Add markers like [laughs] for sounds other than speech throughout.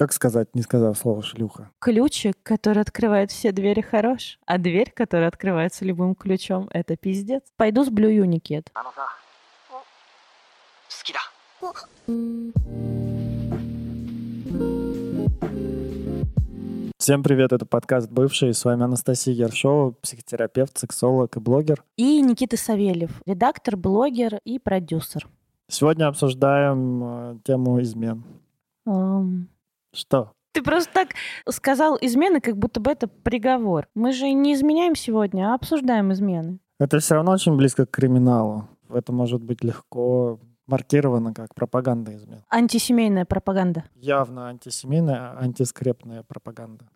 Как сказать, не сказав слово шлюха? Ключик, который открывает все двери, хорош, а дверь, которая открывается любым ключом, это пиздец. Пойду с Blue Unikid. Всем привет, это подкаст «Бывший». С вами Анастасия Ершова, психотерапевт, сексолог и блогер. И Никита Савельев, редактор, блогер и продюсер. Сегодня обсуждаем э, тему измен. Эм, Что? Ты просто так сказал измены, как будто бы это приговор. Мы же не изменяем сегодня, а обсуждаем измены. Это все равно очень близко к криминалу. Это может быть легко маркировано как пропаганда измен. Антисемейная пропаганда. Явно антисемейная, антискрепная пропаганда.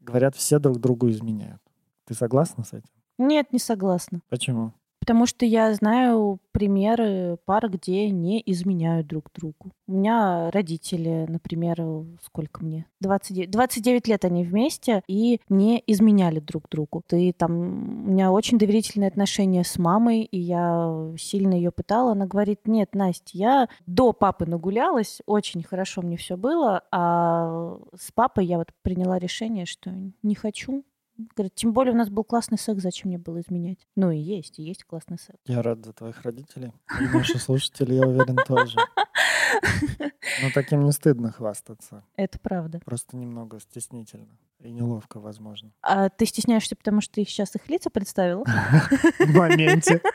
Говорят, все друг другу изменяют. Ты согласна с этим? Нет, не согласна. Почему? Потому что я знаю примеры пар, где не изменяют друг другу. У меня родители, например, сколько мне? 29, 29 лет они вместе и не изменяли друг другу. Ты там... У меня очень доверительные отношения с мамой, и я сильно ее пытала. Она говорит, нет, Настя, я до папы нагулялась, очень хорошо мне все было, а с папой я вот приняла решение, что не хочу, Говорит, тем более у нас был классный секс, зачем мне было изменять? Ну и есть, и есть классный секс. Я рад за твоих родителей. И наши слушатели, я уверен, тоже. [laughs] Но таким не стыдно хвастаться. Это правда. Просто немного стеснительно. И неловко, возможно. А ты стесняешься, потому что ты сейчас их лица представил? [laughs] В моменте. [laughs]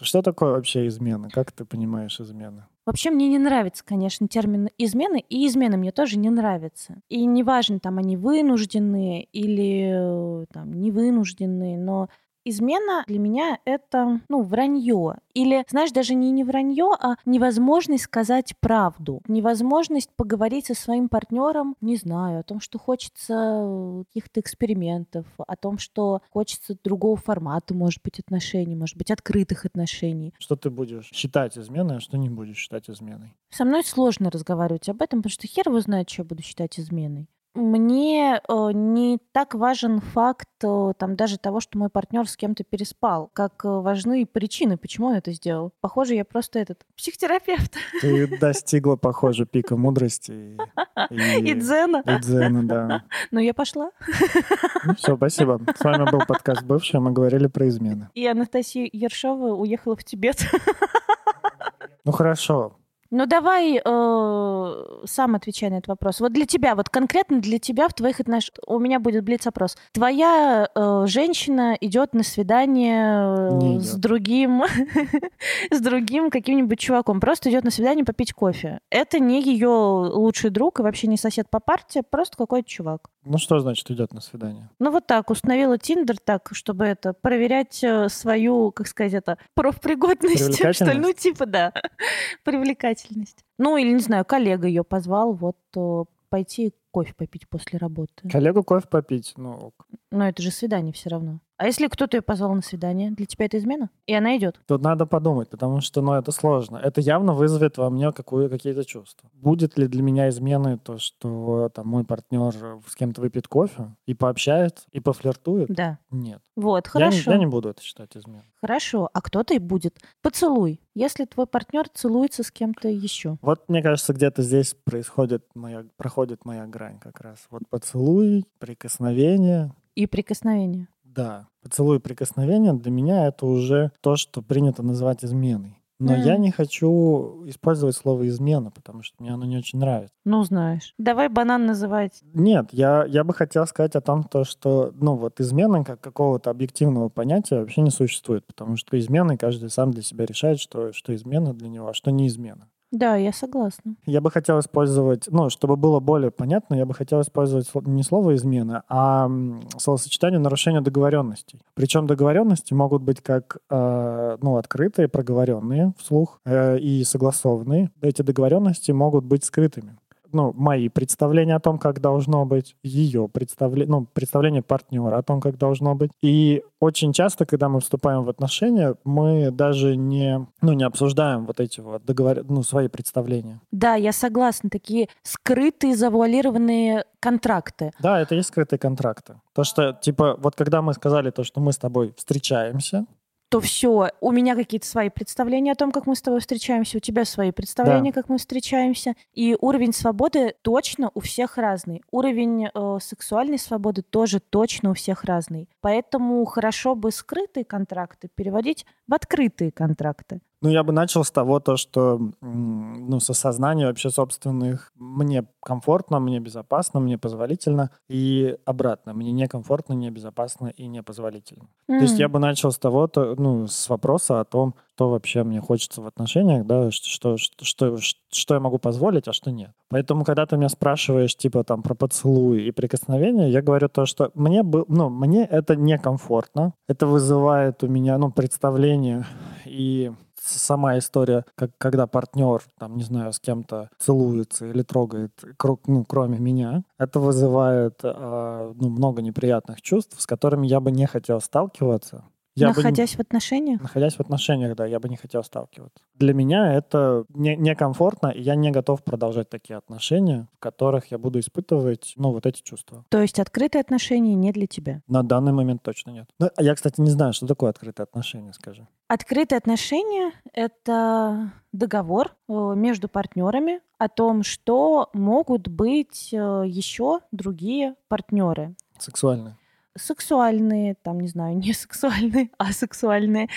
Что такое вообще измена? Как ты понимаешь измены? Вообще мне не нравится, конечно, термин измены, и измены мне тоже не нравятся. И неважно, там они вынужденные или э, там невынужденные, но измена для меня это, ну, вранье. Или, знаешь, даже не не вранье, а невозможность сказать правду. Невозможность поговорить со своим партнером, не знаю, о том, что хочется каких-то экспериментов, о том, что хочется другого формата, может быть, отношений, может быть, открытых отношений. Что ты будешь считать изменой, а что не будешь считать изменой? Со мной сложно разговаривать об этом, потому что хер его знает, что я буду считать изменой. Мне э, не так важен факт э, там даже того, что мой партнер с кем-то переспал, как э, важны причины, почему он это сделал. Похоже, я просто этот психотерапевт Ты достигла, похоже, пика [laughs] мудрости. И, и дзена. и дзена, да. [laughs] Ну, я пошла. все, спасибо. С вами был подкаст «Бывший», мы говорили про измены. И Анастасия Ершова уехала в Тибет. Ну хорошо, Ну, давай э, сам отвечай на этот вопрос. Вот для тебя, вот конкретно для тебя в твоих отношениях, у меня будет блиц-опрос. Твоя э, женщина идет на свидание э, Не с идет. другим, [laughs] с другим каким-нибудь чуваком, просто идет на свидание попить кофе. Это не ее лучший друг и вообще не сосед по парте, просто какой-то чувак. Ну что значит идет на свидание? Ну вот так, установила Тиндер так, чтобы это, проверять э, свою, как сказать, это, профпригодность, [laughs] что ли, ну типа, да, [laughs] привлекательность. Ну или, не знаю, коллега ее позвал вот э, пойти кофе попить после работы. Коллегу кофе попить, ну ок. Но это же свидание все равно. А если кто-то ее позвал на свидание, для тебя это измена? И она идет? Тут надо подумать, потому что, ну, это сложно. Это явно вызовет во мне какую, какие-то чувства. Будет ли для меня изменой то, что там мой партнер с кем-то выпьет кофе и пообщается, и пофлиртует? Да. Нет. Вот, Я не, хорошо. я не буду это считать изменой. Хорошо. А кто-то и будет. Поцелуй. Если твой партнер целуется с кем-то еще. Вот, мне кажется, где-то здесь происходит моя, проходит моя грань как раз. Вот поцелуй, прикосновение. И прикосновение. Да, поцелуй и прикосновение для меня это уже то, что принято называть изменой. Но М. я не хочу использовать слово измена, потому что мне оно не очень нравится. Ну, знаешь. Давай банан называть. Нет, я, я бы хотел сказать о том, то, что ну, вот измена как какого-то объективного понятия вообще не существует, потому что изменой каждый сам для себя решает, что, что измена для него, а что не измена. Да, я согласна. Я бы хотел использовать, ну, чтобы было более понятно, я бы хотел использовать не слово измена, а словосочетание нарушения договоренностей. Причем договоренности могут быть как, э, ну, открытые, проговоренные вслух э, и согласованные. Эти договоренности могут быть скрытыми. Ну, мои представления о том, как должно быть, ее представление, ну, представление партнера о том, как должно быть. И очень часто, когда мы вступаем в отношения, мы даже не, ну, не обсуждаем вот эти вот договор... ну, свои представления. Да, я согласна. Такие скрытые, завуалированные контракты. Да, это и есть скрытые контракты. То, что, типа, вот когда мы сказали то, что мы с тобой встречаемся, что все, у меня какие-то свои представления о том, как мы с тобой встречаемся, у тебя свои представления, да. как мы встречаемся, и уровень свободы точно у всех разный. Уровень э, сексуальной свободы тоже точно у всех разный. Поэтому хорошо бы скрытые контракты переводить в открытые контракты. Ну, я бы начал с того, то, что ну, с осознания вообще собственных мне комфортно, мне безопасно, мне позволительно, и обратно, мне некомфортно, небезопасно и непозволительно. Mm. То есть я бы начал с того, то, ну, с вопроса о том, что вообще мне хочется в отношениях, да, что, что, что, что я могу позволить, а что нет. Поэтому, когда ты меня спрашиваешь, типа, там, про поцелуи и прикосновения, я говорю то, что мне, бы, ну, мне это некомфортно, это вызывает у меня, ну, представление и сама история, как, когда партнер, там, не знаю, с кем-то целуется или трогает, ну, кроме меня, это вызывает э, ну, много неприятных чувств, с которыми я бы не хотел сталкиваться. Я находясь бы, в отношениях? Находясь в отношениях, да, я бы не хотел сталкиваться. Для меня это не, некомфортно, и я не готов продолжать такие отношения, в которых я буду испытывать, ну, вот эти чувства. То есть открытые отношения не для тебя? На данный момент точно нет. Ну, а я, кстати, не знаю, что такое открытые отношения, скажи. Открытые отношения — это договор э, между партнерами о том, что могут быть э, еще другие партнеры. Сексуальные сексуальные, там, не знаю, [laughs] не сексуальные, а сексуальные.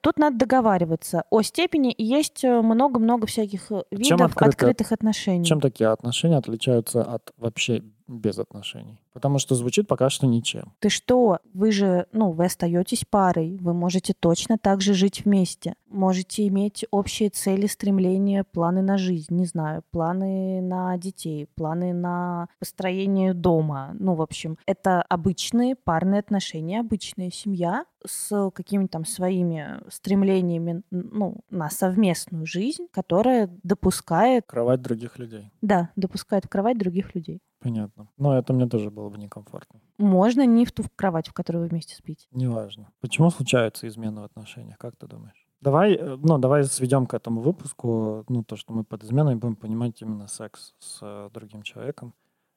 Тут надо договариваться о степени. И есть э, много-много всяких э, видов чем открыто, открытых отношений. Чем такие отношения отличаются от вообще без отношений. Потому что звучит пока что ничем. Ты что? Вы же, ну, вы остаетесь парой. Вы можете точно так же жить вместе. Можете иметь общие цели, стремления, планы на жизнь, не знаю, планы на детей, планы на построение дома. Ну, в общем, это обычные парные отношения, обычная семья с какими-то там своими стремлениями, ну, на совместную жизнь, которая допускает... Кровать других людей. Да, допускает кровать других людей. Понятно. Но это мне тоже было бы некомфортно. Можно не в ту кровать, в которой вы вместе спите. Неважно. Почему случаются измены в отношениях? Как ты думаешь? Давай, э, ну, давай сведем к этому выпуску, ну, то, что мы под изменой будем понимать именно секс с э, другим человеком,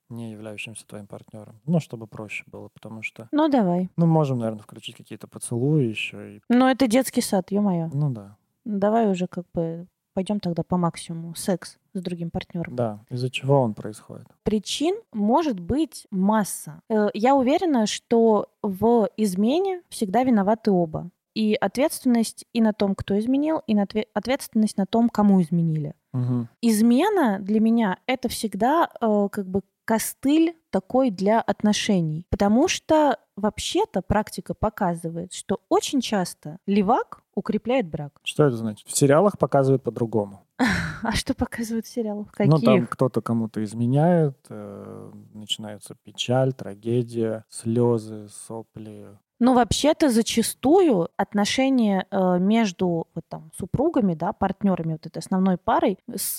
не являющимся твоим партнером. Ну, чтобы проще было, потому что... Ну, давай. Ну, можем, наверное, включить какие-то поцелуи еще. И... Ну, это детский сад, ё-моё. Ну, да. Давай уже как бы пойдем тогда по максимуму. Секс с другим партнером. Да, из-за чего он происходит? Причин может быть масса. Э, я уверена, что в измене всегда виноваты оба. И ответственность и на том, кто изменил, и на ответственность на том, кому изменили. Угу. Измена для меня это всегда э, как бы костыль такой для отношений. Потому что вообще-то практика показывает, что очень часто левак укрепляет брак. Что это значит? В сериалах показывают по-другому. [laughs] А что показывают в сериалах? Каких? Ну, там кто-то кому-то изменяет, э, начинается печаль, трагедия, слезы, сопли, ну, вообще-то зачастую отношения э, между вот, там, супругами, да, партнерами вот этой основной парой с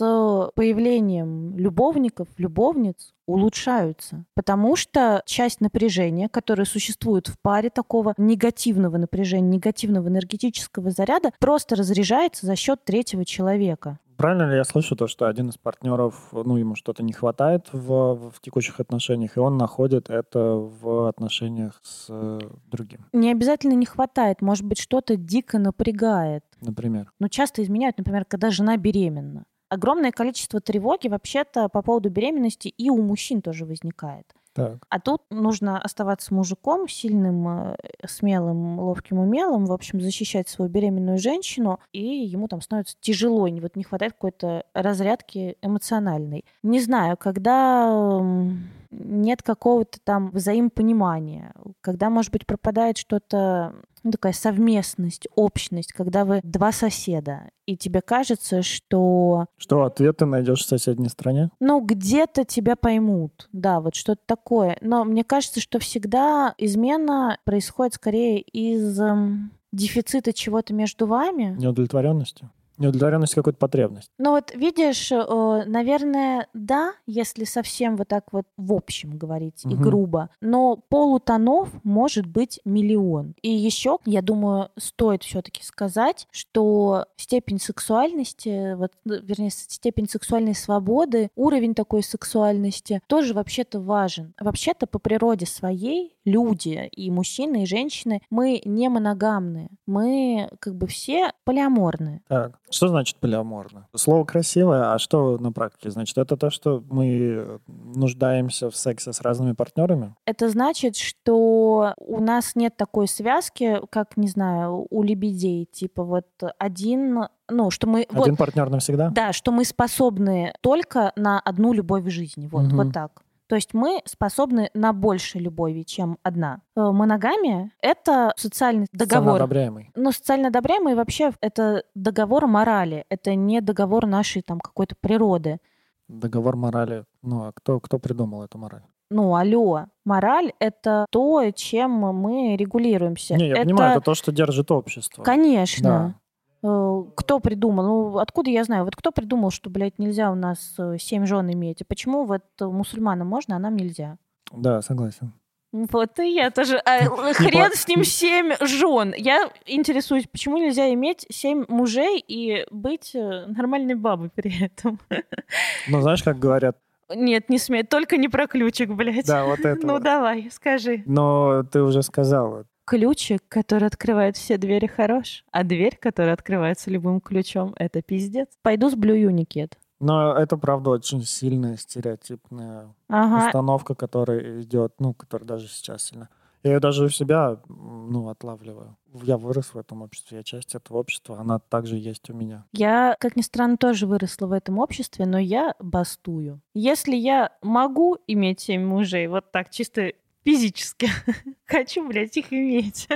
появлением любовников, любовниц улучшаются. Потому что часть напряжения, которое существует в паре такого негативного напряжения, негативного энергетического заряда, просто разряжается за счет третьего человека. Правильно ли я слышу то, что один из партнеров, ну, ему что-то не хватает в, в текущих отношениях, и он находит это в отношениях с э, другим? Не обязательно не хватает, может быть, что-то дико напрягает. Например? Но часто изменяют, например, когда жена беременна. Огромное количество тревоги вообще-то по поводу беременности и у мужчин тоже возникает. Так. А тут нужно оставаться мужиком, сильным, э, смелым, ловким, умелым, в общем, защищать свою беременную женщину, и ему там становится тяжело, вот не хватает какой-то разрядки эмоциональной. Не знаю, когда нет какого-то там взаимопонимания, когда, может быть, пропадает что-то ну, такая совместность, общность, когда вы два соседа, и тебе кажется, что... Что, ответ ты найдешь в соседней стране? Ну, где-то тебя поймут, да, вот что-то такое. Но мне кажется, что всегда измена происходит скорее из эм, дефицита чего-то между вами. Неудовлетворенности? Неудовлетворенность какой-то потребность. Ну вот видишь, э, наверное, да, если совсем вот так вот в общем говорить и Мгм. грубо, но полутонов может быть миллион. И еще, я думаю, стоит все-таки сказать, что степень сексуальности, вот, ну, вернее, степень сексуальной свободы, уровень такой сексуальности тоже вообще-то важен. Вообще-то по природе своей люди и мужчины, и женщины, мы не моногамные. Мы как бы все полиаморные. Так, что значит полиаморно? Слово красивое, а что на практике значит? Это то, что мы нуждаемся в сексе с разными партнерами? Это значит, что у нас нет такой связки, как, не знаю, у лебедей. Типа вот один, ну, что мы... вот, Один партнер навсегда? да, что мы способны только на одну любовь в жизни. Вот, Мгм. вот так. То есть мы способны на больше любови, чем одна. Э, Моногамия — это социальный договор. Самоодобряемый. Но социально одобряемый вообще это договор морали. Это не договор нашей там какой-то природы. Договор морали. Ну, а кто, кто придумал эту мораль? Ну, алло, мораль — это то, чем мы регулируемся. Не, я это, понимаю, это то, что держит общество. Конечно. Э, Кто придумал? Ну, откуда я знаю? Вот кто придумал, что, блядь, нельзя у нас э, семь жен иметь? И почему вот э, мусульманам можно, а нам нельзя? Да, согласен. Вот и я тоже. А, [laughs] хрен с ним [laughs] семь жен. Я интересуюсь, почему нельзя иметь семь мужей и быть э, нормальной бабой при этом? Ну, знаешь, как говорят, Нет, не смей. Только не про ключик, блядь. да, вот [laughs] это. Ну давай, скажи. Но ты уже сказала. Ключик, который открывает все двери, хорош, а дверь, которая открывается любым ключом, это пиздец. Пойду с Blue Unikid. Но это, правда, очень сильная стереотипная Ага, установка, которая идет, ну, которая даже сейчас сильно. Я ее даже у себя, ну, отлавливаю. Я вырос в этом обществе, я часть этого общества, она также есть у меня. я, как ни странно, тоже выросла в этом обществе, но я бастую. Если я могу иметь семь мужей, вот так, чисто физически, [laughs] хочу, блядь, их иметь.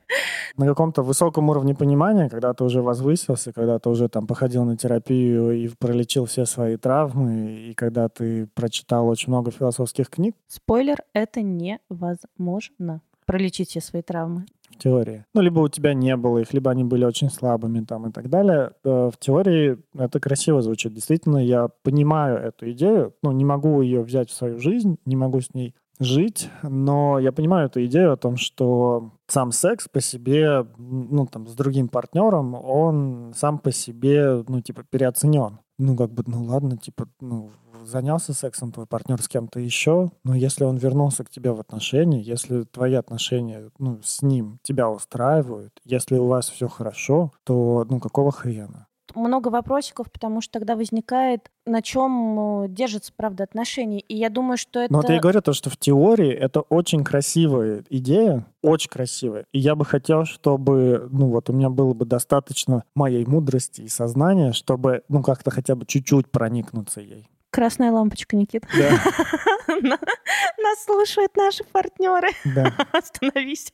[laughs] На каком-то высоком уровне понимания, когда ты уже возвысился, когда ты уже там походил на терапию и пролечил все свои травмы, и когда ты прочитал очень много философских книг Спойлер, это невозможно. Пролечить все свои травмы. в теории, ну, либо у тебя не было их, либо они были очень слабыми там и так далее, э, в теории это красиво звучит. Действительно, я понимаю эту идею, ну, не могу ее взять в свою жизнь, не могу с ней жить, но я понимаю эту идею о том, что сам секс по себе, ну, там, с другим партнером, он сам по себе, ну, типа, переоценен. Ну, как бы, ну, ладно, типа, ну, занялся сексом твой партнер с кем-то еще, но если он вернулся к тебе в отношения, если твои отношения, ну, с ним тебя устраивают, если у вас все хорошо, то, ну, какого хрена? Много вопросиков, потому что тогда возникает, на чем держатся, правда, отношения. И я думаю, что это... Но вот я и говорю то, что в теории это очень красивая идея, очень красивая. И я бы хотел, чтобы, ну вот у меня было бы достаточно моей мудрости и сознания, чтобы, ну как-то хотя бы чуть-чуть проникнуться ей. Красная лампочка, Никит. Да, [laughs] Нас слушают наши партнеры. да. [laughs] Остановись.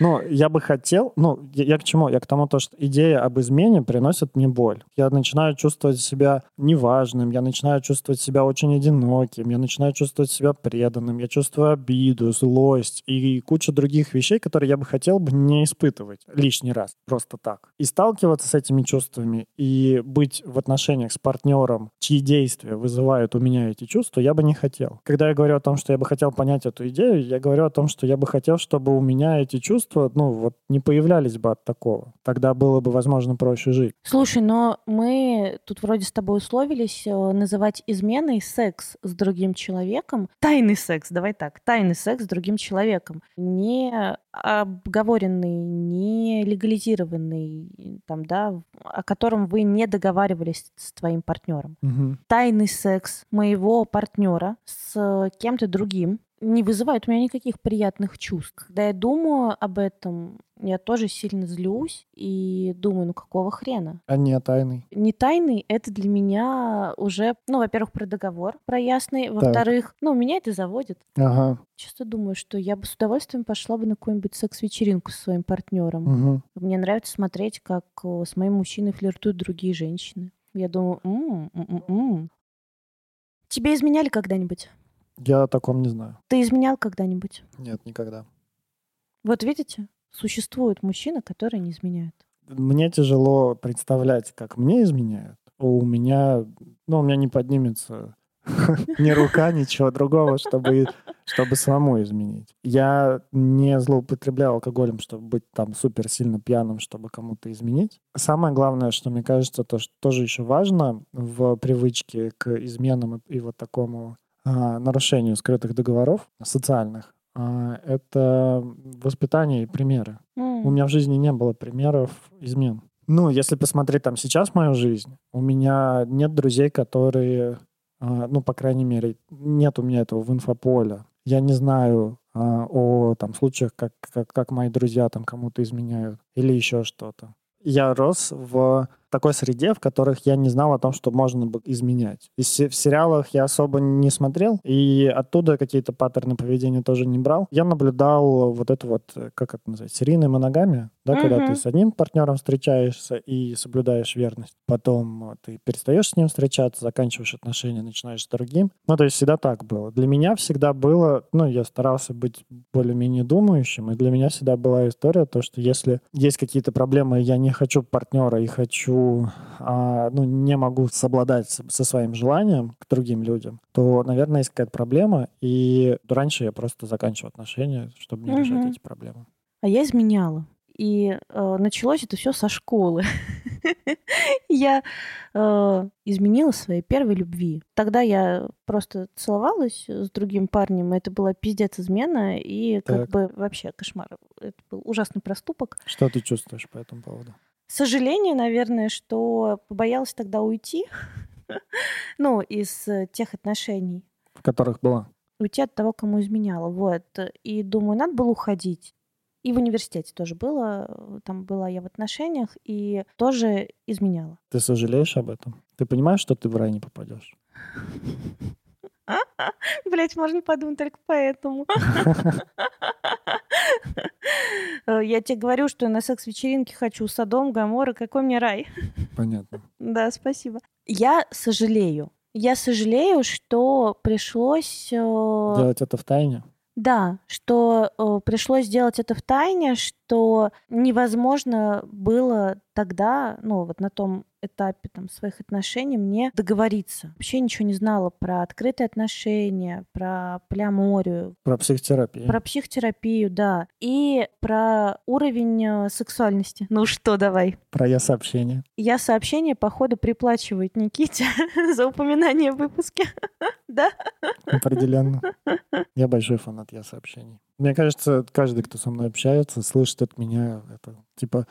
Ну, я бы хотел, ну, я, я к чему? Я к тому, то, что идея об измене приносит мне боль. Я начинаю чувствовать себя неважным, я начинаю чувствовать себя очень одиноким, я начинаю чувствовать себя преданным, я чувствую обиду, злость и кучу других вещей, которые я бы хотел бы не испытывать лишний раз, просто так. И сталкиваться с этими чувствами и быть в отношениях с партнером, чьи действия вызывают у меня эти чувства, я бы не хотел. Когда я говорю о том, что я бы хотел понять эту идею, я говорю о том, что я бы хотел, чтобы у меня эти чувства, ну, вот не появлялись бы от такого. Тогда было бы, возможно, проще жить. Слушай, но мы тут вроде с тобой условились э, называть изменой секс с другим человеком. Тайный секс, давай так. Тайный секс с другим человеком. Не обговоренный, не легализированный, там, да, о котором вы не договаривались с твоим партнером. Мгм. Тайный секс моего партнера с кем-то другим не вызывает у меня никаких приятных чувств. Когда я думаю об этом, я тоже сильно злюсь и думаю, ну какого хрена? А не тайный. Не тайный, это для меня уже, ну, во-первых, про договор, про ясный, во-вторых, ну, меня это заводит. Ага. Часто думаю, что я бы с удовольствием пошла бы на какую-нибудь секс-вечеринку со своим партнером. Мгм. Мне нравится смотреть, как э, с моим мужчиной флиртуют другие женщины. Я думаю, «М, м, м, м». тебе изменяли когда-нибудь? Я о таком не знаю. Ты изменял когда-нибудь? Нет, никогда. Вот видите, существуют мужчины, которые не изменяют. мне тяжело представлять, как мне изменяют. У меня, ну, у меня не поднимется [laughs] ни рука, ничего другого, чтобы, чтобы самому изменить. Я не злоупотреблял алкоголем, чтобы быть там супер сильно пьяным, чтобы кому-то изменить. Самое главное, что мне кажется, то, что тоже еще важно в привычке к изменам и, и вот такому нарушению скрытых договоров социальных, а, это воспитание и примеры. Mm. У меня в жизни не было примеров измен. Ну, если посмотреть там сейчас мою жизнь, у меня нет друзей, которые, а, ну, по крайней мере, нет у меня этого в инфополе. Я не знаю а, о там случаях, как, как, как мои друзья там кому-то изменяют или еще что-то. Я рос в такой среде, в которых я не знал о том, что можно бы изменять. И в сериалах я особо не смотрел, и оттуда какие-то паттерны поведения тоже не брал. Я наблюдал вот это вот, как это называется, серийная моногамия, да, mm-hmm. когда ты с одним партнером встречаешься и соблюдаешь верность. Потом ты перестаешь с ним встречаться, заканчиваешь отношения, начинаешь с другим. Ну, то есть всегда так было. Для меня всегда было, ну, я старался быть более-менее думающим, и для меня всегда была история, то, что если есть какие-то проблемы, я не хочу партнера и хочу а, ну, не могу совладать со своим желанием к другим людям, то, наверное, есть какая-то проблема, и раньше я просто заканчивал отношения, чтобы не угу. решать эти проблемы. А я изменяла. И э, началось это все со школы. [laughs] я э, изменила своей первой любви. Тогда я просто целовалась с другим парнем, это была пиздец измена, и как бы вообще кошмар. Это был ужасный проступок. Что ты чувствуешь по этому поводу? Сожаление, наверное, что побоялась тогда уйти, [laughs] ну, из э, тех отношений. В которых была? Уйти от того, кому изменяла, вот. И думаю, надо было уходить. И в университете тоже было, там была я в отношениях, и тоже изменяла. Ты сожалеешь об этом? Ты понимаешь, что ты в рай не попадешь? [laughs] Блять, можно подумать только поэтому. [laughs] Э, я тебе говорю, что на секс-вечеринке хочу Садом, Гамора, какой мне рай. Понятно. [laughs] Да, спасибо. Я сожалею. Я сожалею, что пришлось... Э, Делать это в тайне? Да, что э, пришлось сделать это в тайне, что невозможно было тогда, ну вот на том этапе там, своих отношений мне договориться. Вообще ничего не знала про открытые отношения, про полиаморию. Про психотерапию. Про психотерапию, да. И про уровень э, сексуальности. Ну что, давай. Про я-сообщение. Я-сообщение, походу, приплачивает Никите [laughs] за упоминание в выпуске. [laughs] Да? Определенно. [laughs] Я большой фанат я-сообщений. Мне кажется, каждый, кто со мной общается, слышит от меня это, типа,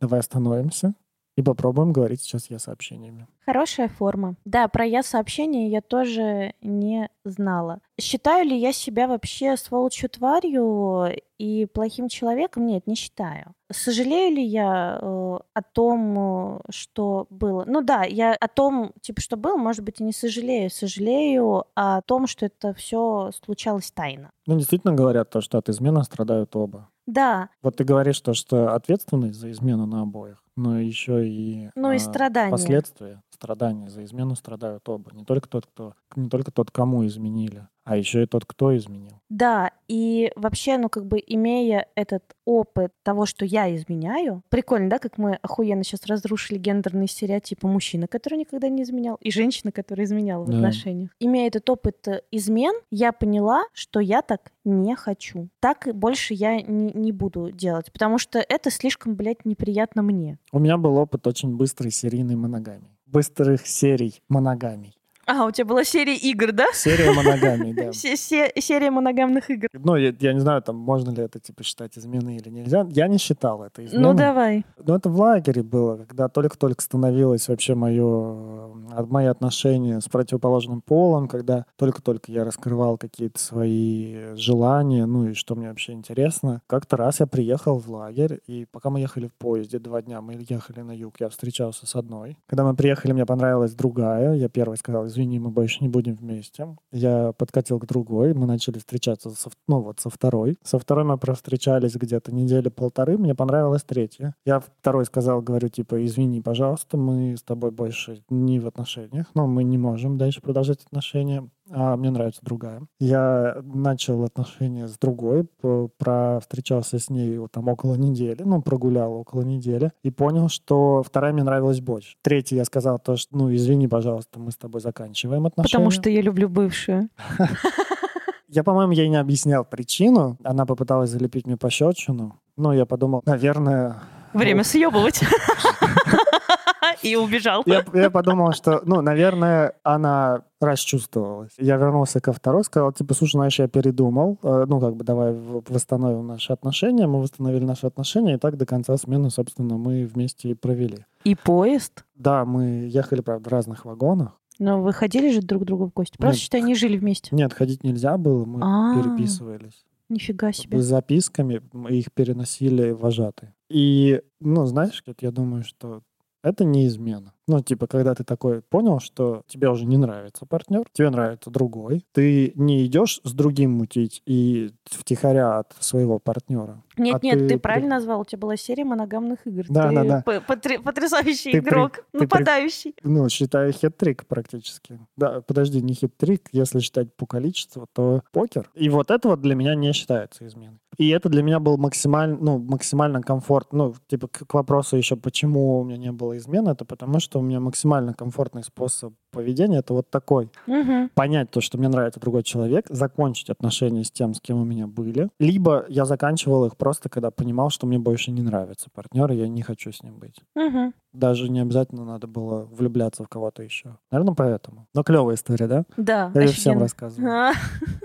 давай остановимся, и попробуем говорить сейчас я сообщениями. Хорошая форма. Да, про я сообщения я тоже не знала. Считаю ли я себя вообще сволочью тварью и плохим человеком? Нет, не считаю. Сожалею ли я э, о том, что было? Ну да, я о том, типа, что было, может быть, и не сожалею. Сожалею о том, что это все случалось тайно. Ну, действительно говорят то, что от измены страдают оба. Да. Вот ты говоришь то, что ответственность за измену на обоих, но еще и, ну, и а, страдания. последствия, страдания за измену страдают оба. Не только тот, кто, не только тот, кому изменили, а еще и тот, кто изменил. Да, и вообще, ну, как бы имея этот опыт того, что я изменяю, прикольно, да, как мы охуенно сейчас разрушили гендерные стереотипы мужчины, который никогда не изменял, и женщины, которая изменяла в да. отношениях. Имея этот опыт э, измен, я поняла, что я так не хочу. Так больше я не, не буду делать, потому что это слишком, блядь, неприятно мне. У меня был опыт очень быстрой серийной моногамии. Быстрых серий моногамий. А, у тебя была серия игр, да? Серия моногамий, да. Серия моногамных игр. Ну, я, я не знаю, там можно ли это типа считать изменой или нельзя. Я не считал это изменой. Ну, давай. Ну, это в лагере было, когда только-только становилось вообще мое, мои отношения с противоположным полом, когда только-только я раскрывал какие-то свои желания, ну и что мне вообще интересно. Как-то раз я приехал в лагерь, и пока мы ехали в поезде два дня, мы ехали на юг, я встречался с одной. Когда мы приехали, мне понравилась другая. Я первый сказал, извини, мы больше не будем вместе. Я подкатил к другой, мы начали встречаться, со, ну вот, со второй. Со второй мы встречались где-то недели полторы, мне понравилась третья. Я второй сказал, говорю, типа, извини, пожалуйста, мы с тобой больше не в отношениях, но мы не можем дальше продолжать отношения. А мне нравится другая. Я начал отношения с другой, про встречался с ней вот там около недели, ну, прогулял около недели, и понял, что вторая мне нравилась больше. Третий я сказал то, что, ну, извини, пожалуйста, мы с тобой заканчиваем отношения. Потому что я люблю бывшую. [laughs] Я, по-моему, ей не объяснял причину. Она попыталась залепить мне пощечину. Но я подумал, наверное... Время съебывать. [laughs] И убежал. Я, я подумал, что, ну, наверное, она расчувствовалась. Я вернулся ко второй, сказал, типа, слушай, знаешь, я передумал, э, ну, как бы, давай восстановим наши отношения. Мы восстановили наши отношения, и так до конца смены, собственно, мы вместе и провели. И поезд? Да, мы ехали, правда, в разных вагонах. Но вы ходили же друг к другу в гости? Просто, считай, не жили вместе. Нет, ходить нельзя было, мы А-а-а. переписывались. Нифига себе. С записками их переносили вожатые. И, ну, знаешь, я думаю, что это не измена. Ну, типа, когда ты такой понял, что тебе уже не нравится партнер, тебе нравится другой, ты не идешь с другим мутить и втихаря от своего партнера. Нет, а нет, ты, ты правильно назвал. У тебя была серия моногамных игр. Да, ты да, да. Потр... Потрясающий ты игрок, при... нападающий. При... Ну, считаю хет-трик практически. Да, подожди, не хет-трик, если считать по количеству, то покер. И вот это вот для меня не считается изменой. И это для меня был максимально, ну, максимально комфорт. Ну, типа, к, к вопросу еще, почему у меня не было измены, это потому что у меня максимально комфортный способ поведения это вот такой. Угу. Понять то, что мне нравится другой человек, закончить отношения с тем, с кем у меня были. Либо я заканчивал их просто, когда понимал, что мне больше не нравится партнер, и я не хочу с ним быть. Угу. Даже не обязательно надо было влюбляться в кого-то еще. Наверное, поэтому. Но клевая история, да? Да. Я ее всем рассказываю. [laughs]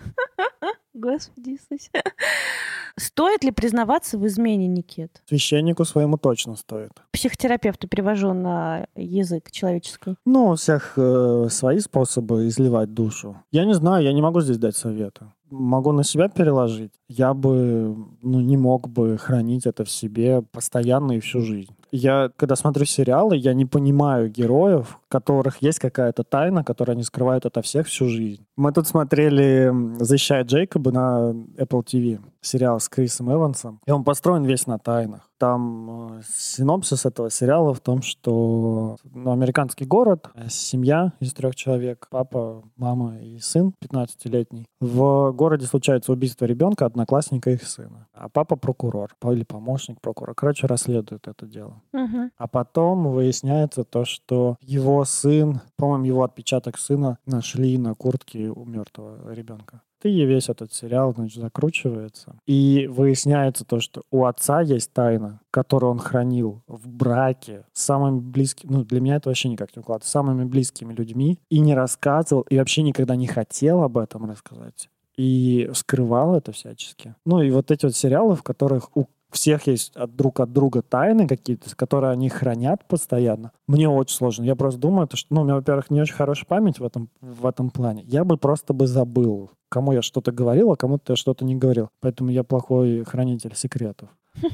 Господи Иисусе. [laughs] Стоит ли признаваться в измене, Никит? Священнику своему точно стоит. Психотерапевту перевожу на язык человеческий. Ну, у всех э, свои способы изливать душу. Я не знаю, я не могу здесь дать совета могу на себя переложить, я бы ну, не мог бы хранить это в себе постоянно и всю жизнь. Я, когда смотрю сериалы, я не понимаю героев, которых есть какая-то тайна, которую они скрывают ото всех всю жизнь. Мы тут смотрели «Защищая Джейкоба» на Apple TV, сериал с Крисом Эвансом, и он построен весь на тайнах. Там э, синопсис этого сериала в том, что ну, американский город, э, семья из трех человек, папа, мама и сын 15-летний. В городе случается убийство ребенка, одноклассника их сына. А папа прокурор или помощник прокурора. Короче, расследует это дело. Угу. А потом выясняется то, что его сын, по-моему, его отпечаток сына нашли на куртке у мертвого ребенка и весь этот сериал, значит, закручивается. И выясняется то, что у отца есть тайна, которую он хранил в браке с самыми близкими, ну, для меня это вообще никак не укладывается, с самыми близкими людьми, и не рассказывал, и вообще никогда не хотел об этом рассказать и скрывал это всячески. Ну и вот эти вот сериалы, в которых у всех есть от друг от друга тайны какие-то, которые они хранят постоянно. Мне очень сложно. Я просто думаю, что, ну, у меня, во-первых, не очень хорошая память в этом, в этом плане. Я бы просто бы забыл, кому я что-то говорил, а кому-то я что-то не говорил. Поэтому я плохой хранитель секретов. [laughs]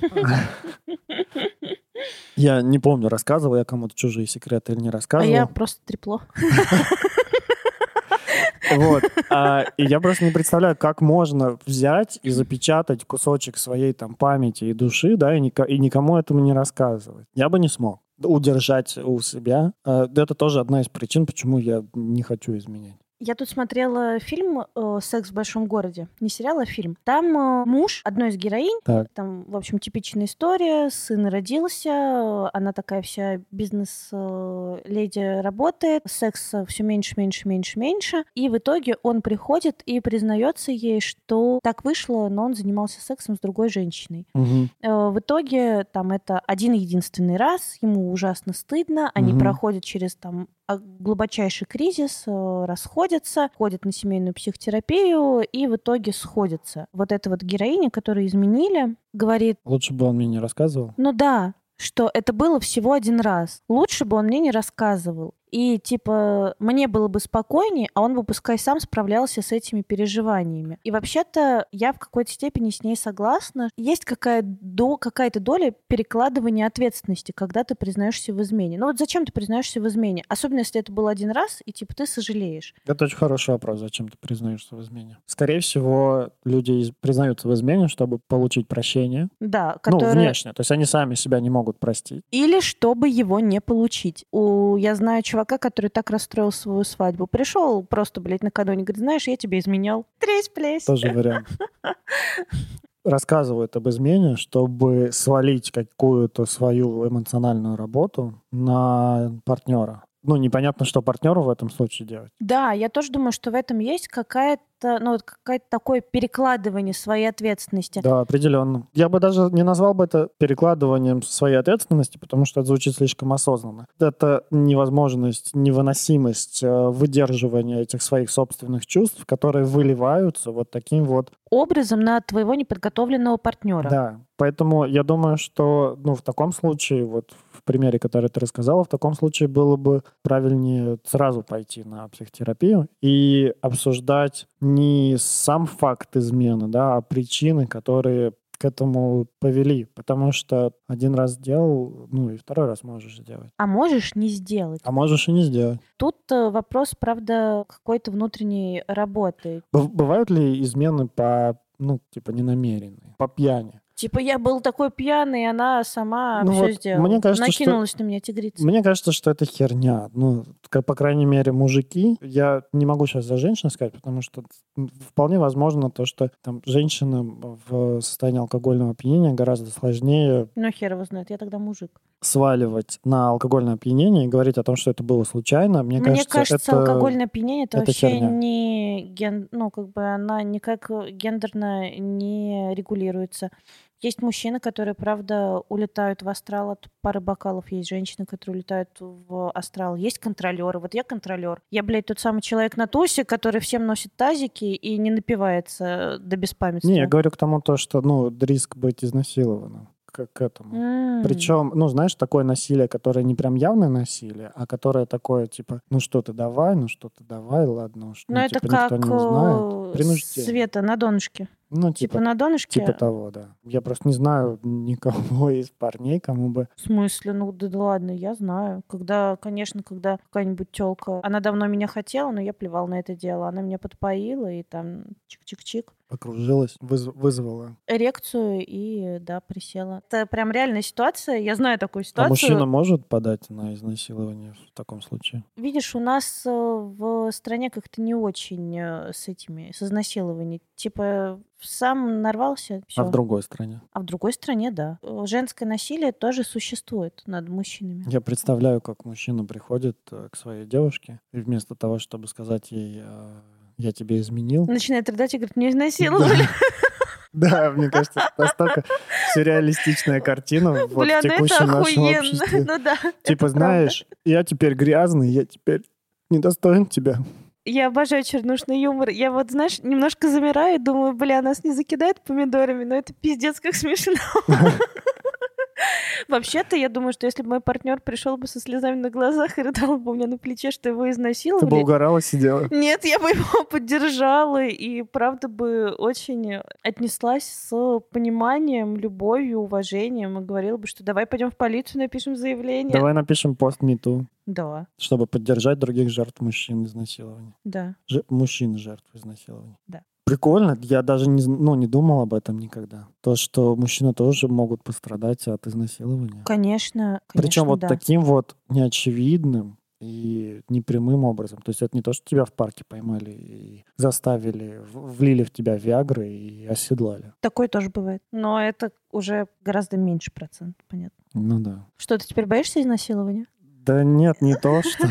Я не помню, рассказывал я кому-то чужие секреты или не рассказывал. А я просто трепло. [laughs] Вот. А, и я просто не представляю, как можно взять и запечатать кусочек своей там памяти и души, да, и, ник- и никому этому не рассказывать. Я бы не смог удержать у себя. А, это тоже одна из причин, почему я не хочу изменять. Я тут смотрела фильм э, «Секс в большом городе». Не сериал, а фильм. Там э, муж одной из героинь. Так. Там, в общем, типичная история. Сын родился. Она такая вся бизнес-леди э, работает. Секса все меньше, меньше, меньше, меньше. И в итоге он приходит и признается ей, что так вышло, но он занимался сексом с другой женщиной. Угу. В итоге там это один единственный раз. Ему ужасно стыдно. Они угу. проходят через там глубочайший кризис, э, расходятся, ходят на семейную психотерапию и в итоге сходятся. Вот эта вот героиня, которую изменили, говорит... Лучше бы он мне не рассказывал. Ну да, что это было всего один раз. Лучше бы он мне не рассказывал и типа мне было бы спокойнее, а он бы пускай сам справлялся с этими переживаниями. И вообще-то я в какой-то степени с ней согласна. Есть какая до, какая-то доля перекладывания ответственности, когда ты признаешься в измене. Ну вот зачем ты признаешься в измене? Особенно если это был один раз, и типа ты сожалеешь. Это очень хороший вопрос, зачем ты признаешься в измене. Скорее всего, люди признаются в измене, чтобы получить прощение. Да, которые... Ну, внешне. То есть они сами себя не могут простить. Или чтобы его не получить. У... Я знаю чувака, чувака, который так расстроил свою свадьбу. Пришел просто, блядь, накануне, говорит, знаешь, я тебе изменял. Тресь, плесь. Тоже вариант. Рассказывают об измене, чтобы свалить какую-то свою эмоциональную работу на партнера ну, непонятно, что партнеру в этом случае делать. Да, я тоже думаю, что в этом есть какая-то, ну, вот какое-то такое перекладывание своей ответственности. Да, определенно. Я бы даже не назвал бы это перекладыванием своей ответственности, потому что это звучит слишком осознанно. Это невозможность, невыносимость э, выдерживания этих своих собственных чувств, которые выливаются вот таким вот образом на твоего неподготовленного партнера. Да, поэтому я думаю, что ну, в таком случае, вот в примере, который ты рассказала, в таком случае было бы правильнее сразу пойти на психотерапию и обсуждать не сам факт измены, да, а причины, которые к этому повели, потому что один раз сделал, ну и второй раз можешь сделать. А можешь не сделать. А можешь и не сделать. Тут э, вопрос, правда, какой-то внутренней работы. Бывают ли измены по, ну, типа, ненамеренные, по пьяни? Типа я был такой пьяный, и она сама ну все вот сделала. Мне кажется, Накинулась что... на меня тигрица. Мне кажется, что это херня. Ну, по крайней мере, мужики. Я не могу сейчас за женщин сказать, потому что вполне возможно то, что там женщинам в состоянии алкогольного опьянения гораздо сложнее... Ну, хер его знает, я тогда мужик. Сваливать на алкогольное опьянение и говорить о том, что это было случайно. Мне, Мне кажется, кажется, это... алкогольное опьянение это, это вообще херня. не ген... ну, как бы она никак гендерно не регулируется. Есть мужчины, которые, правда, улетают в астрал от пары бокалов. Есть женщины, которые улетают в астрал. Есть контролеры. Вот я контролер. Я, блядь, тот самый человек на тусе, который всем носит тазики и не напивается до беспамятства. Не, я говорю к тому, то, что ну, риск быть изнасилованным к, к этому. Mm. Причем, ну, знаешь, такое насилие, которое не прям явное насилие, а которое такое, типа, ну что ты давай, ну что ты давай, ладно уж. Ну, ну это типа, как узнает. Света на донышке. Ну, типа, типа на донышке? Типа того, да. Я просто не знаю никого [laughs] из парней, кому бы... В смысле? Ну, да, да ладно, я знаю. Когда, конечно, когда какая-нибудь тёлка... Она давно меня хотела, но я плевал на это дело. Она меня подпоила и там чик-чик-чик. Окружилась, выз- вызвала. Эрекцию и, да, присела. Это прям реальная ситуация. Я знаю такую а ситуацию. А мужчина может подать на изнасилование в таком случае? Видишь, у нас э, в стране как-то не очень э, с этими, с изнасилованием. Типа сам нарвался. Всё. А в другой стране? А в другой стране, да. Женское насилие тоже существует над мужчинами. Я представляю, как мужчина приходит э, к своей девушке, и вместо того, чтобы сказать ей, «А, я тебе изменил... Начинает рыдать и говорит, меня изнасиловали. [laughs] Да, мне кажется, это настолько сюрреалистичная картина вот в текущем нашем обществе. [laughs] Ну да. Типа, знаешь, я теперь грязный, я теперь недостоин тебя. Я обожаю чернушный юмор. Я вот, знаешь, немножко замираю думаю, бля, нас не закидают помидорами, но это пиздец как смешно. [laughs] [laughs] Вообще-то, я думаю, что если бы мой партнер пришел бы со слезами на глазах и рыдал бы у меня на плече, что его изнасиловали... Ты бы угорала, сидела? Нет, я бы его [laughs] поддержала и, правда, бы очень отнеслась с пониманием, любовью, уважением и говорила бы, что давай пойдем в полицию, напишем заявление. Давай напишем пост МИТУ. Да. Чтобы поддержать других жертв мужчин изнасилования. Да. Ж... Мужчин жертв изнасилования. Да. Прикольно. Я даже не, ну, не думал об этом никогда. То, что мужчины тоже могут пострадать от изнасилования. Конечно. конечно Причем вот да. таким вот неочевидным и непрямым образом. То есть это не то, что тебя в парке поймали и заставили, влили в тебя виагры и оседлали. Такое тоже бывает. Но это уже гораздо меньше процент, понятно. Ну да. Что, ты теперь боишься изнасилования? Да нет, не то, что...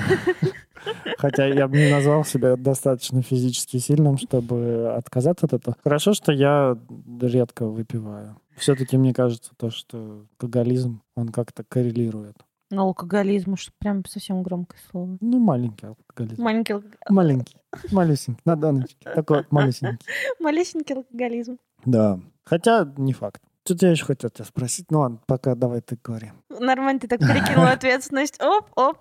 Хотя я бы не назвал себя достаточно физически сильным, чтобы отказаться от этого. Хорошо, что я редко выпиваю. Все-таки мне кажется то, что алкоголизм, он как-то коррелирует. Ну, алкоголизм, что прям совсем громкое слово. Ну, маленький алкоголизм. Маленький алкоголизм. Маленький. Малюсенький. На донечке. Такой малюсенький. [laughs] Малюсенький алкоголизм. Да. Хотя не факт. Что-то я еще хотел тебя спросить. Ну ладно, пока давай ты говори. Нормально, ты так перекинула [laughs] ответственность. Оп, оп.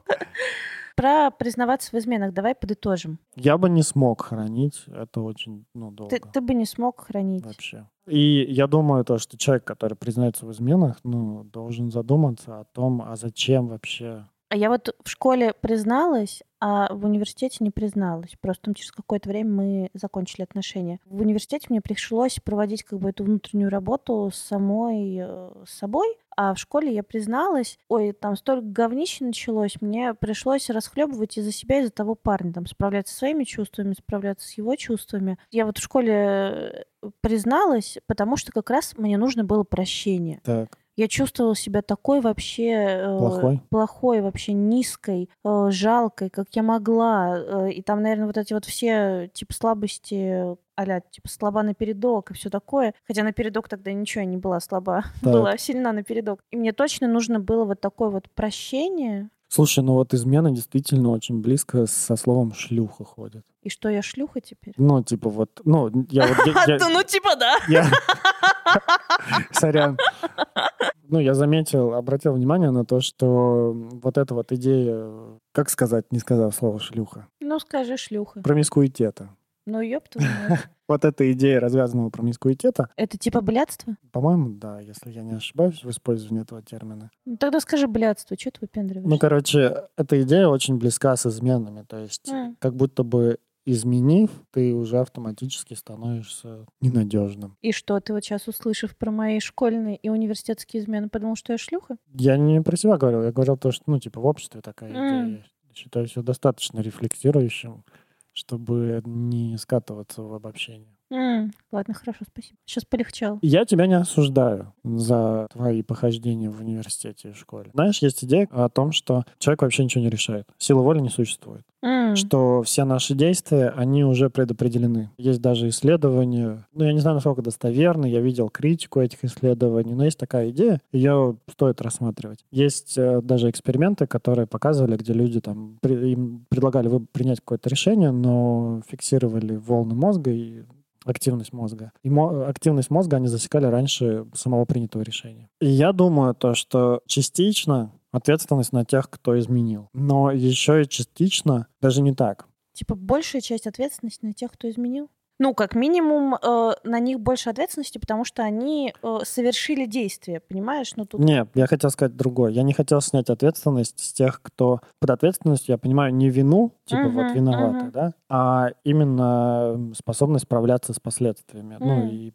Про признаваться в изменах давай подытожим. Я бы не смог хранить, это очень ну, долго. Ты, ты бы не смог хранить. Вообще. И я думаю, то, что человек, который признается в изменах, ну, должен задуматься о том, а зачем вообще а я вот в школе призналась, а в университете не призналась. Просто через какое-то время мы закончили отношения. В университете мне пришлось проводить как бы эту внутреннюю работу с самой с собой, А в школе я призналась, ой, там столько говнища началось, мне пришлось расхлебывать из-за себя, из-за того парня, там, справляться со своими чувствами, справляться с его чувствами. Я вот в школе э, призналась, потому что как раз мне нужно было прощение. Так. Я чувствовала себя такой вообще э, Плохой? плохой, вообще низкой, э, жалкой, как я могла. Э, и там, наверное, вот эти вот все типа слабости а типа слаба на передок и все такое. Хотя на передок тогда ничего я не была слаба, [laughs] Так. была сильна на передок. И мне точно нужно было вот такое вот прощение. Слушай, ну вот измена действительно очень близко со словом шлюха ходит. И что я шлюха теперь? Ну, типа вот, ну, я вот... я- [laughs] я- ну типа да. я- [laughs] Сорян. Ну, я заметил, обратил внимание на то, что вот эта вот идея, как сказать, не сказав слово шлюха, Ну скажи шлюха. промискуитета. Ну ёб твою. [laughs] Вот эта идея развязанного промискуитета, Это типа блядство? по-моему, да, если я не ошибаюсь в использовании этого термина. Ну, тогда скажи блядство, что ты выпендриваешь? Ну, короче, эта идея очень близка с изменами. То есть, М. как будто бы изменив, ты уже автоматически становишься ненадежным. И что, ты вот сейчас, услышав про мои школьные и университетские измены, подумал, что я шлюха? Я не про себя говорил, я говорил то, что, ну, типа, в обществе такая М. идея. Считаю все достаточно рефлексирующим, чтобы не скатываться в обобщение. М, Ладно, хорошо, спасибо. Сейчас полегчало. Я тебя не осуждаю за твои похождения в университете и школе. Знаешь, есть идея о том, что человек вообще ничего не решает. Силы воли не существует. М, Что все наши действия, они уже предопределены. Есть даже исследования, ну, я не знаю, насколько достоверны, я видел критику этих исследований, но есть такая идея, ее стоит рассматривать. Есть э, даже эксперименты, которые показывали, где люди там, при- им предлагали принять какое-то решение, но фиксировали волны мозга и активность мозга. И мо- активность мозга они засекали раньше самого принятого решения. И я думаю, то, что частично ответственность на тех, кто изменил. Но еще и частично даже не так. Типа большая часть ответственности на тех, кто изменил? Ну, как минимум, э, на них больше ответственности, потому что они э, совершили действие, понимаешь? Ну, тут... Нет, я хотел сказать другое. Я не хотел снять ответственность с тех, кто под ответственностью, я понимаю, не вину, типа вот Мгм, виноваты, мгм. да, а именно способность справляться с последствиями. Ну М. и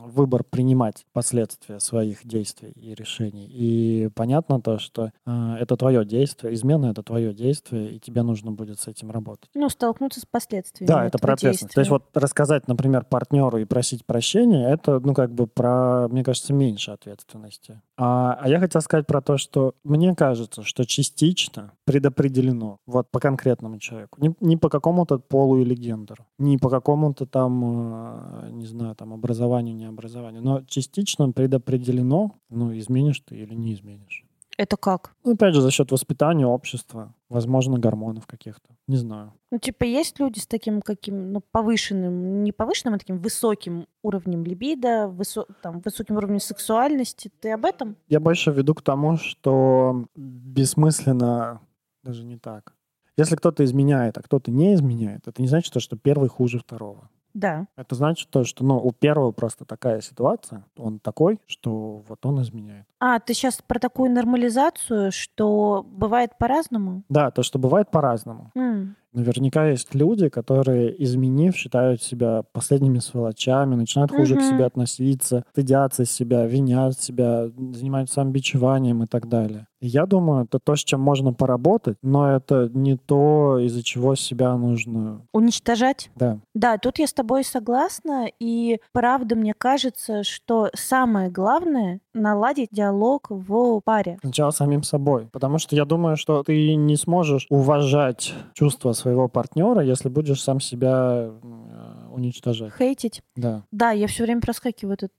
выбор принимать последствия своих действий и решений. И понятно то, что э, это твое действие, измена это твое действие, и тебе нужно будет с этим работать. Ну, столкнуться с последствиями Да, это про ответственность. То есть вот рассказать, например, партнеру и просить прощения, это, ну, как бы про, мне кажется, меньше ответственности. А, а я хотел сказать про то, что мне кажется, что частично предопределено вот по конкретному человеку. Не, не по какому-то полу или гендеру, не по какому-то там, э, не знаю, там образованию, не образованию, но частично предопределено, ну, изменишь ты или не изменишь. Это как? Ну, опять же, за счет воспитания общества, возможно, гормонов каких-то. Не знаю. Ну, типа, есть люди с таким каким, ну, повышенным, не повышенным, а таким высоким уровнем либидо, высо- там, высоким уровнем сексуальности. Ты об этом? Я больше веду к тому, что бессмысленно, даже не так. Если кто-то изменяет, а кто-то не изменяет, это не значит, что первый хуже второго. Да. Это значит то, что ну, у первого просто такая ситуация, он такой, что вот он изменяет. А, ты сейчас про такую нормализацию, что бывает по-разному? Да, то, что бывает по-разному. М, Наверняка есть люди, которые, изменив, считают себя последними сволочами, начинают хуже к Мгм. себе относиться, стыдятся себя, винят себя, занимаются самобичеванием и так далее. Я думаю, это то, с чем можно поработать, но это не то, из-за чего себя нужно... Уничтожать? Да, Да, тут я с тобой согласна, и правда мне кажется, что самое главное — наладить диалог в паре. сначала самим собой. Потому что я думаю, что ты не сможешь уважать чувства своего партнера, если будешь сам себя э, уничтожать. Хейтить. Да. Да, я все время проскакиваю этот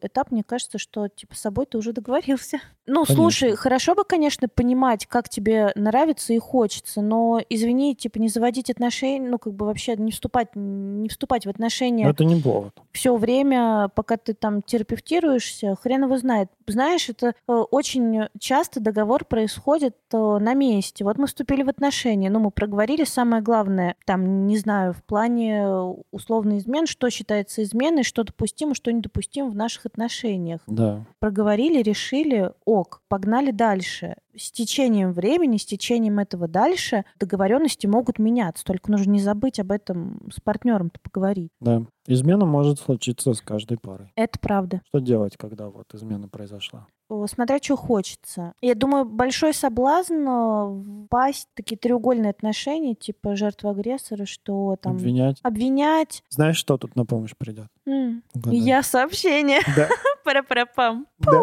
этап. Мне кажется, что типа с собой ты уже договорился. [laughs] Ну, Конечно. слушай, хорошо бы, конечно, понимать, как тебе нравится и хочется, но извини, типа не заводить отношения, ну как бы вообще не вступать, не вступать в Но отношения это не повод. все время, пока ты там терапевтируешься, хрен его знает. Знаешь, это э, очень часто договор происходит э, на месте. Вот мы вступили в отношения, ну, мы проговорили самое главное, там, не знаю, в плане э, условно измен, что считается изменой, что допустимо, что недопустимо в наших отношениях. Да. Проговорили, решили, ок, погнали дальше. С течением времени, с течением этого дальше договоренности могут меняться. Только нужно не забыть об этом с партнером-то поговорить. Да. Измена может случиться с каждой парой. Это правда. Что делать, когда вот измена произошла? Смотря что хочется. Я думаю, большой соблазн э, впасть в такие треугольные отношения, типа жертва агрессора, что там... Обвинять. Обвинять. Знаешь, что тут на помощь придет? Угадай. Я сообщение. Да. [laughs] Пара-пара-пам. Да.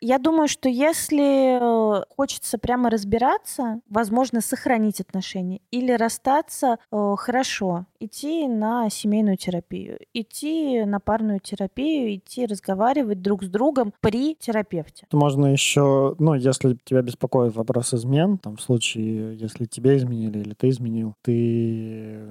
Я думаю, что если э, хочется прямо разбираться, возможно, сохранить отношения или расстаться, э, хорошо, идти на семейную терапию, идти на парную терапию, идти разговаривать друг с другом при терапевте. Можно еще, ну, если тебя беспокоит вопрос измен, там, в случае, если тебя изменили или ты изменил, ты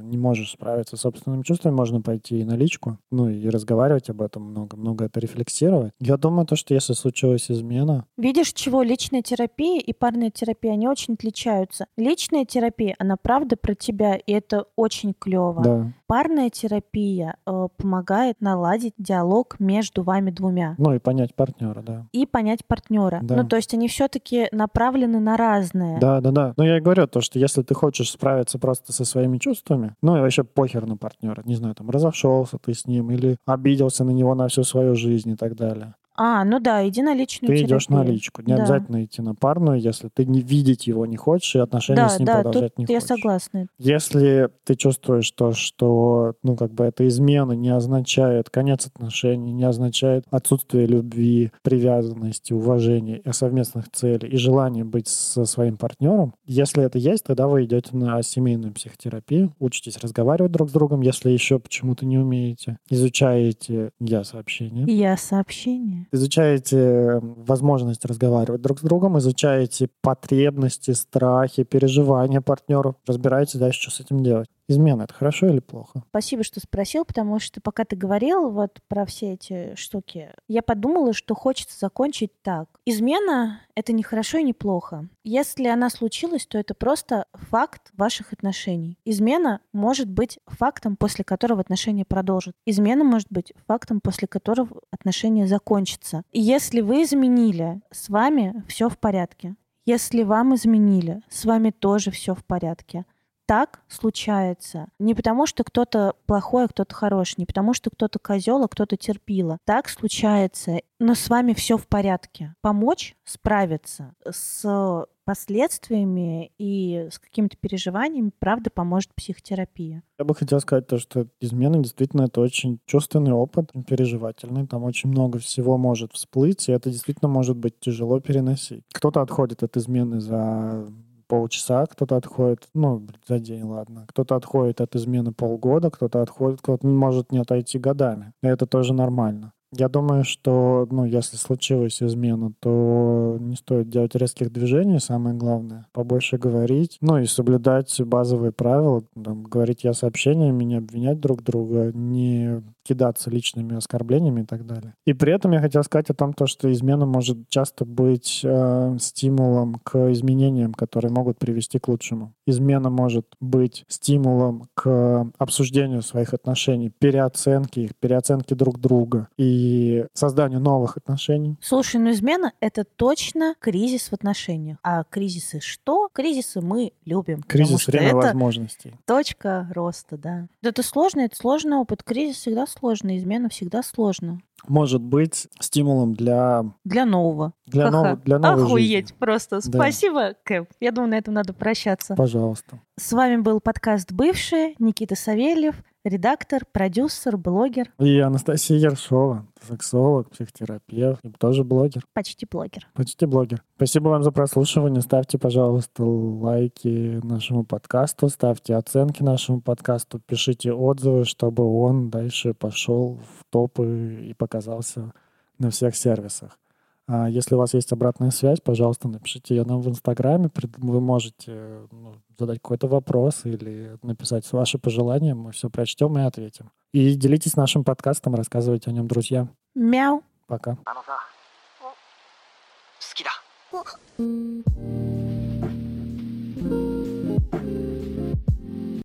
не можешь справиться с собственными чувствами, можно пойти и на личку, ну, и разговаривать об этом много, много это рефлексировать. Я думаю, то, что если случилась измена, Видишь, чего личная терапия и парная терапия, они очень отличаются. Личная терапия, она правда про тебя, и это очень клево. Да, Парная терапия э, помогает наладить диалог между вами двумя ну, и понять партнера, да. и понять партнера. Да. Ну, то есть они все-таки направлены на разное. Да, да, да. Но я и говорю то, что если ты хочешь справиться просто со своими чувствами, ну и вообще похер на партнера, не знаю, там разошелся ты с ним или обиделся на него на всю свою жизнь и так далее. А, ну да, иди на личную Ты терапию. идешь на личку. Не Да. обязательно идти на парную, если ты не видеть его не хочешь и отношения Да, с ним да, продолжать тут не я хочешь. согласна. Если ты чувствуешь то, что, ну, как бы эта измена не означает конец отношений, не означает отсутствие любви, привязанности, уважения, совместных целей и желания быть со своим партнером, если это есть, тогда вы идете на семейную психотерапию, учитесь разговаривать друг с другом, если еще почему-то не умеете, изучаете я сообщения, Я сообщение. Изучаете возможность разговаривать друг с другом, изучаете потребности, страхи, переживания партнеров, разбираетесь дальше, что с этим делать. Измена — это хорошо или плохо? Спасибо, что спросил, потому что пока ты говорил вот про все эти штуки, я подумала, что хочется закончить так. Измена — это не хорошо и не плохо. Если она случилась, то это просто факт ваших отношений. Измена может быть фактом, после которого отношения продолжат. Измена может быть фактом, после которого отношения закончатся. И если вы изменили, с вами все в порядке. Если вам изменили, с вами тоже все в порядке так случается не потому, что кто-то плохой, а кто-то хороший, не потому, что кто-то козел, а кто-то терпила. Так случается, но с вами все в порядке. Помочь справиться с последствиями и с какими-то переживаниями, правда, поможет психотерапия. Я бы хотел сказать то, что измена действительно это очень чувственный опыт, переживательный. Там очень много всего может всплыть, и это действительно может быть тяжело переносить. Кто-то отходит от измены за полчаса, кто-то отходит, ну, за день, ладно. Кто-то отходит от измены полгода, кто-то отходит, кто-то может не отойти годами. И это тоже нормально. Я думаю, что, ну, если случилась измена, то не стоит делать резких движений, самое главное. Побольше говорить, ну и соблюдать базовые правила. Там, говорить я сообщениями, не обвинять друг друга, не кидаться личными оскорблениями и так далее. И при этом я хотел сказать о том, то, что измена может часто быть э, стимулом к изменениям, которые могут привести к лучшему. Измена может быть стимулом к обсуждению своих отношений, переоценке их, переоценке друг друга и созданию новых отношений. Слушай, ну измена — это точно кризис в отношениях. А кризисы что? Кризисы мы любим. Кризис время возможностей. точка роста, да. Это сложно, это сложный опыт. Кризис всегда сложно, измена всегда сложно. Может быть стимулом для, Для нового. для, Ха-ха. нов- для новой Охуеть жизни. просто. Да. Спасибо, Кэп. Я думаю, на этом надо прощаться. Пожалуйста. С вами был подкаст «Бывшие», Никита Савельев, редактор, продюсер, блогер, И Анастасия Ершова, сексолог, психотерапевт, и тоже блогер. почти блогер. Почти блогер. Спасибо вам за прослушивание. Ставьте, пожалуйста, лайки нашему подкасту, ставьте оценки нашему подкасту, пишите отзывы, чтобы он дальше пошел в топы и показался на всех сервисах. А если у вас есть обратная связь, пожалуйста, напишите ее нам в Инстаграме. Пред- Вы можете ну, задать какой-то вопрос или написать ваши пожелания. Мы все прочтем и ответим. И делитесь нашим подкастом, рассказывайте о нем друзьям. Мяу. Пока. あのさ好きだ